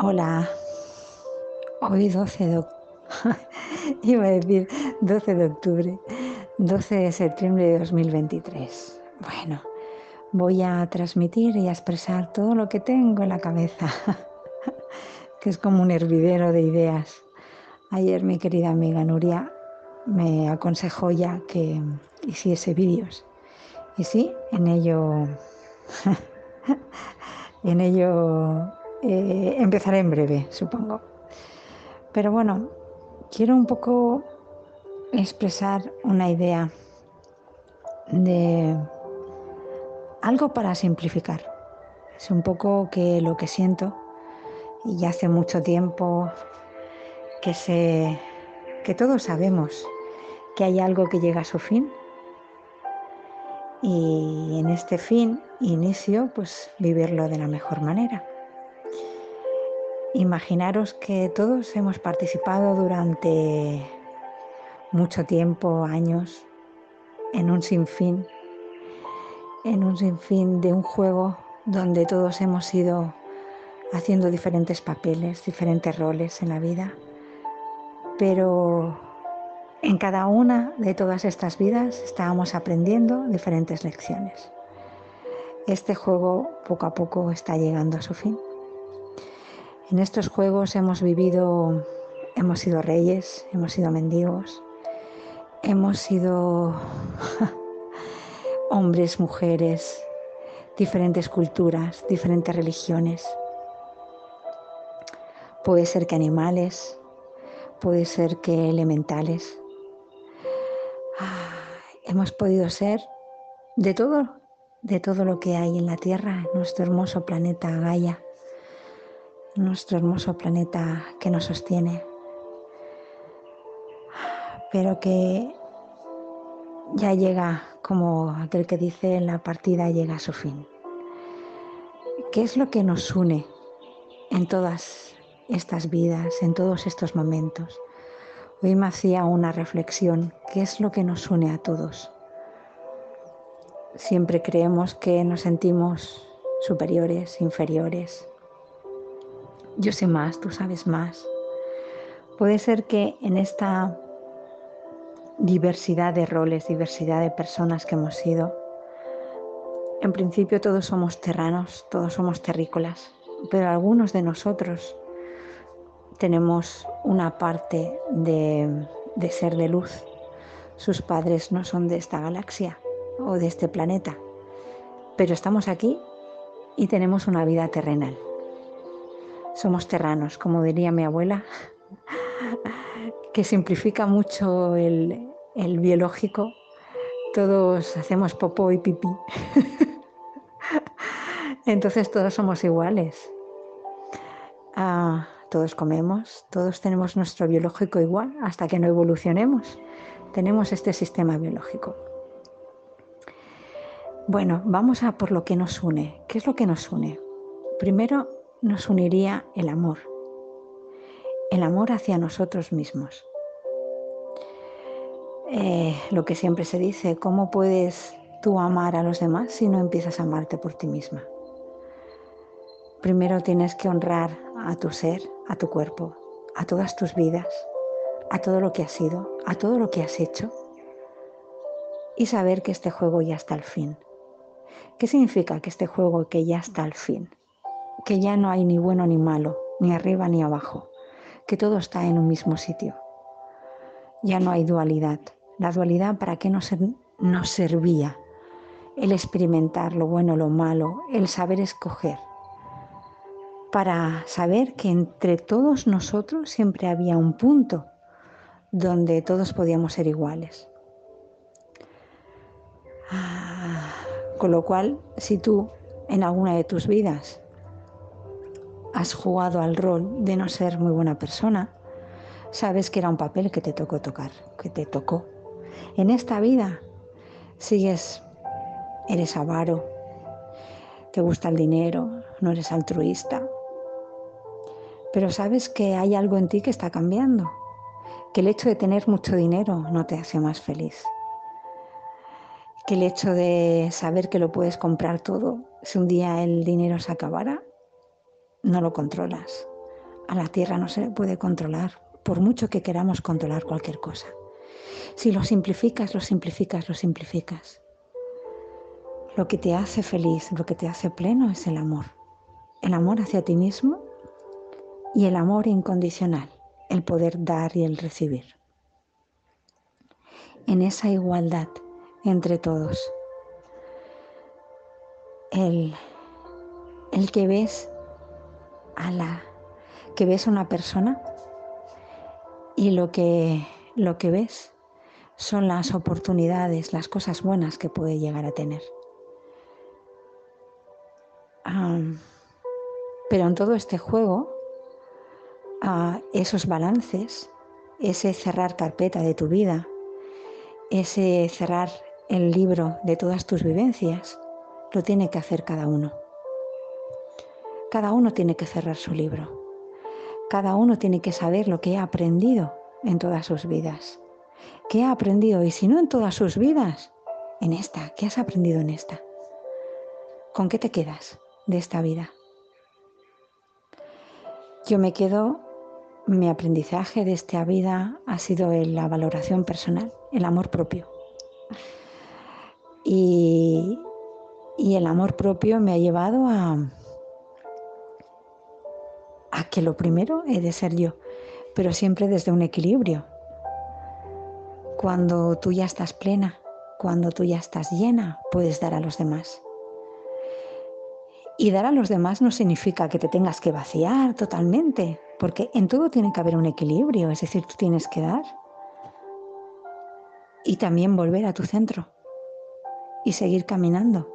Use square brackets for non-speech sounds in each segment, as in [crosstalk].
Hola, hoy 12 de [laughs] iba a decir 12 de octubre, 12 de septiembre de 2023. Bueno, voy a transmitir y a expresar todo lo que tengo en la cabeza, [laughs] que es como un hervidero de ideas. Ayer mi querida amiga Nuria me aconsejó ya que hiciese vídeos. Y sí, en ello, [laughs] en ello eh, empezaré en breve, supongo. Pero bueno, quiero un poco expresar una idea de algo para simplificar. Es un poco que lo que siento y ya hace mucho tiempo que sé que todos sabemos que hay algo que llega a su fin y en este fin inicio pues vivirlo de la mejor manera. Imaginaros que todos hemos participado durante mucho tiempo, años, en un sinfín, en un sinfín de un juego donde todos hemos ido haciendo diferentes papeles, diferentes roles en la vida, pero en cada una de todas estas vidas estábamos aprendiendo diferentes lecciones. Este juego poco a poco está llegando a su fin. En estos juegos hemos vivido, hemos sido reyes, hemos sido mendigos, hemos sido [laughs] hombres, mujeres, diferentes culturas, diferentes religiones. Puede ser que animales, puede ser que elementales. Ah, hemos podido ser de todo, de todo lo que hay en la Tierra, en nuestro hermoso planeta Gaia nuestro hermoso planeta que nos sostiene, pero que ya llega, como aquel que dice, la partida llega a su fin. ¿Qué es lo que nos une en todas estas vidas, en todos estos momentos? Hoy me hacía una reflexión, ¿qué es lo que nos une a todos? Siempre creemos que nos sentimos superiores, inferiores, yo sé más, tú sabes más. Puede ser que en esta diversidad de roles, diversidad de personas que hemos sido, en principio todos somos terranos, todos somos terrícolas, pero algunos de nosotros tenemos una parte de, ser de luz. Sus padres no son de esta galaxia o de este planeta, pero estamos aquí y tenemos una vida terrenal somos terranos, como diría mi abuela, que simplifica mucho el, biológico. Todos hacemos popó y pipí. [laughs] Entonces todos somos iguales. Ah, todos comemos, todos tenemos nuestro biológico igual hasta que no evolucionemos. Tenemos este sistema biológico. Bueno, vamos a por lo que nos une. ¿Qué es lo que nos une? Primero, nos uniría el amor, el amor hacia nosotros mismos. Eh, lo que siempre se dice, ¿cómo puedes tú amar a los demás si no empiezas a amarte por ti misma? Primero tienes que honrar a tu ser, a tu cuerpo, a todas tus vidas, a todo lo que has sido, a todo lo que has hecho y saber que este juego ya está al fin. ¿Qué significa que este juego que ya está al fin? Que ya no hay ni bueno ni malo, ni arriba ni abajo, que todo está en un mismo sitio. Ya no hay dualidad. La dualidad para qué nos, nos servía? El experimentar lo bueno, lo malo, el saber escoger. Para saber que entre todos nosotros siempre había un punto donde todos podíamos ser iguales. Ah, con lo cual, si tú en alguna de tus vidas has jugado al rol de no ser muy buena persona, sabes que era un papel que te tocó tocar, que te tocó. En esta vida sigues, eres avaro, te gusta el dinero, no eres altruista, pero sabes que hay algo en ti que está cambiando, que el hecho de tener mucho dinero no te hace más feliz, que el hecho de saber que lo puedes comprar todo, si un día el dinero se acabara, no lo controlas. A la tierra no se puede controlar, por mucho que queramos controlar cualquier cosa. Si lo simplificas, lo simplificas, lo simplificas. Lo que te hace feliz, lo que te hace pleno es el amor. El amor hacia ti mismo y el amor incondicional, el poder dar y el recibir. En esa igualdad entre todos, el, el que ves a la que ves a una persona y lo que lo que ves son las oportunidades, las cosas buenas que puede llegar a tener. pero en todo este juego, esos balances, ese cerrar carpeta de tu vida, ese cerrar el libro de todas tus vivencias, lo tiene que hacer cada uno. Cada uno tiene que cerrar su libro. Cada uno tiene que saber lo que ha aprendido en todas sus vidas. ¿Qué ha aprendido? Y si no en todas sus vidas, en esta. ¿Qué has aprendido en esta? ¿Con qué te quedas de esta vida? Yo me quedo, mi aprendizaje de esta vida ha sido la valoración personal, el amor propio. Y, y el amor propio me ha llevado a, a que lo primero he de ser yo, pero siempre desde un equilibrio. Cuando tú ya estás plena, cuando tú ya estás llena, puedes dar a los demás. Y dar a los demás no significa que te tengas que vaciar totalmente, porque en todo tiene que haber un equilibrio, es decir, tú tienes que dar y también volver a tu centro y seguir caminando.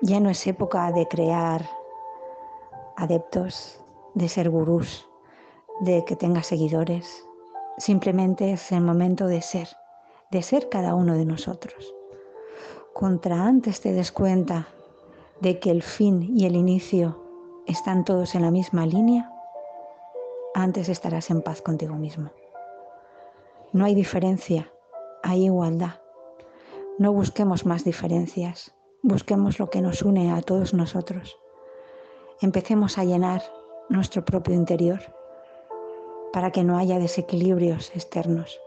ya no es época de crear adeptos, de ser gurús, de que tenga seguidores. Simplemente es el momento de ser, de ser cada uno de nosotros. Contra antes te des cuenta de que el fin y el inicio están todos en la misma línea, antes estarás en paz contigo mismo. No hay diferencia, hay igualdad. No busquemos más diferencias, busquemos lo que nos une a todos nosotros empecemos a llenar nuestro propio interior para que no haya desequilibrios externos.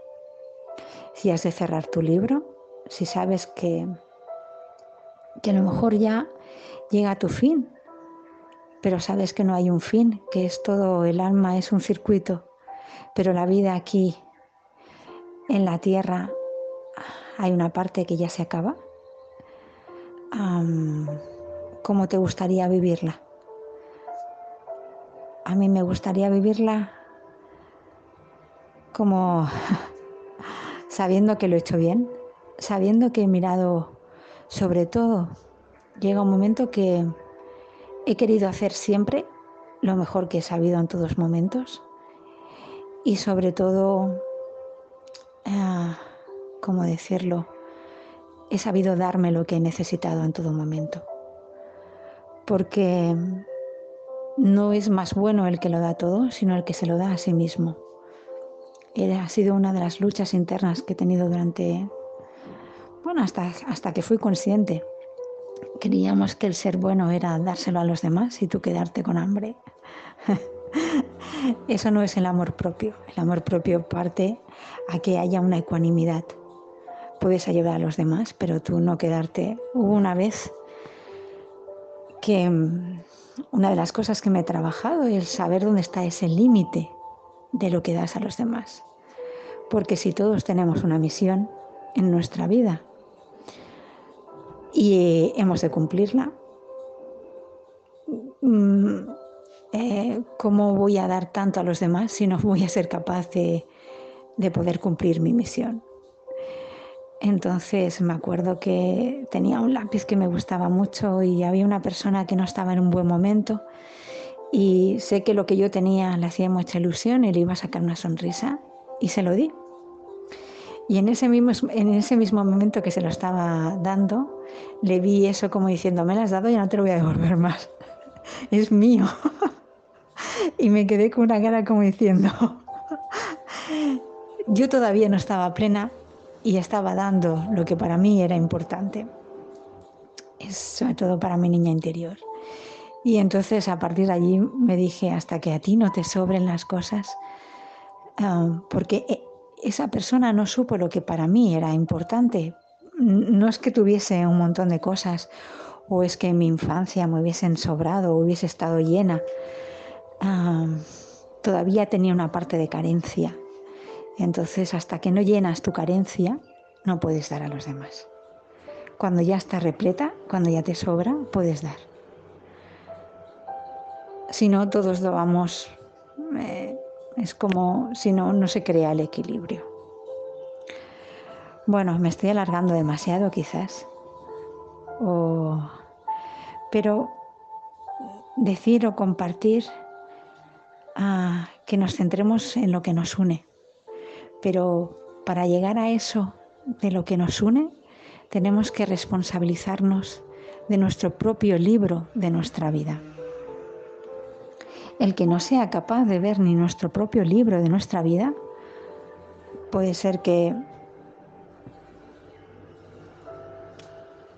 Si has de cerrar tu libro, si sabes que, que a lo mejor ya llega a tu fin, pero sabes que no hay un fin, que es todo, el alma es un circuito, pero la vida aquí en la tierra hay una parte que ya se acaba. ¿Cómo te gustaría vivirla? A mí me gustaría vivirla como [laughs] sabiendo que lo he hecho bien, sabiendo que he mirado sobre todo. Llega un momento que he querido hacer siempre lo mejor que he sabido en todos momentos y sobre todo, eh, ¿cómo decirlo? He sabido darme lo que he necesitado en todo momento. Porque no es más bueno el que lo da todo, sino el que se lo da a sí mismo. ha sido una de las luchas internas que he tenido durante, bueno, hasta, hasta que fui consciente. Creíamos que el ser bueno era dárselo a los demás y tú quedarte con hambre. [laughs] Eso no es el amor propio. El amor propio parte a que haya una ecuanimidad. Puedes ayudar a los demás, pero tú no quedarte. Hubo una vez que una de las cosas que me he trabajado es saber dónde está ese límite de lo que das a los demás. Porque si todos tenemos una misión en nuestra vida y hemos de cumplirla, mm, eh, ¿cómo voy a dar tanto a los demás si no voy a ser capaz de poder cumplir mi misión? Entonces me acuerdo que tenía un lápiz que me gustaba mucho y había una persona que no estaba en un buen momento y sé que lo que yo tenía le hacía mucha ilusión y le iba a sacar una sonrisa y se lo di. Y en ese mismo, en ese mismo momento que se lo estaba dando, le vi eso como diciendo, me lo has dado y no te lo voy a devolver más. [laughs] es mío. [laughs] y me quedé con una cara como diciendo, [laughs] yo todavía no estaba plena, y estaba dando lo que para mí era importante, es sobre todo para mi niña interior. Y entonces a partir de allí me dije, hasta que a ti no te sobren las cosas, ah, porque eh, esa persona no supo lo que para mí era importante. No es que tuviese un montón de cosas o es que en mi infancia me hubiesen sobrado o hubiese estado llena. Ah, todavía tenía una parte de carencia. Entonces, hasta que no llenas tu carencia, no puedes dar a los demás. Cuando ya está repleta, cuando ya te sobra, puedes dar. Si no, todos lo vamos, eh, es como si no, no se crea el equilibrio. Bueno, me estoy alargando demasiado quizás. pero decir o compartir ah, que nos centremos en lo que nos une. Pero para llegar a eso de lo que nos une, tenemos que responsabilizarnos de nuestro propio libro de nuestra vida. El que no sea capaz de ver ni nuestro propio libro de nuestra vida, puede ser que,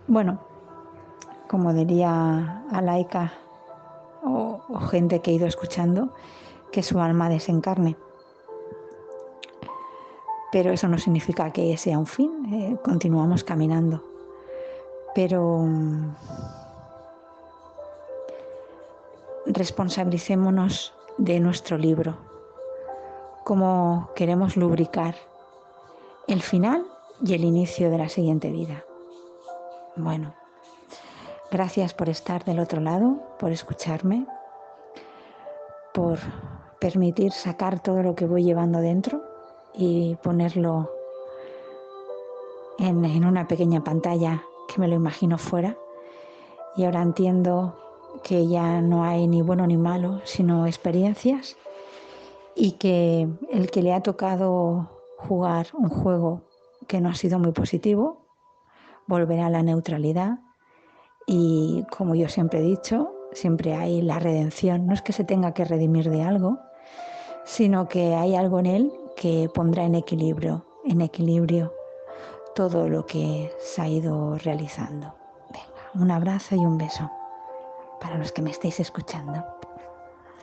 bueno, como diría Alaika o, o gente que he ido escuchando, que su alma desencarne. Pero eso no significa que sea un fin, eh, continuamos caminando. Pero responsabilicémonos de nuestro libro, cómo queremos lubricar el final y el inicio de la siguiente vida. Bueno, gracias por estar del otro lado, por escucharme, por permitir sacar todo lo que voy llevando dentro y ponerlo en, en una pequeña pantalla que me lo imagino fuera. Y ahora entiendo que ya no hay ni bueno ni malo, sino experiencias y que el que le ha tocado jugar un juego que no ha sido muy positivo, volverá a la neutralidad y como yo siempre he dicho, siempre hay la redención. No es que se tenga que redimir de algo, sino que hay algo en él que pondrá en equilibrio, en equilibrio todo lo que se ha ido realizando. Un abrazo y un beso para los que me estéis escuchando.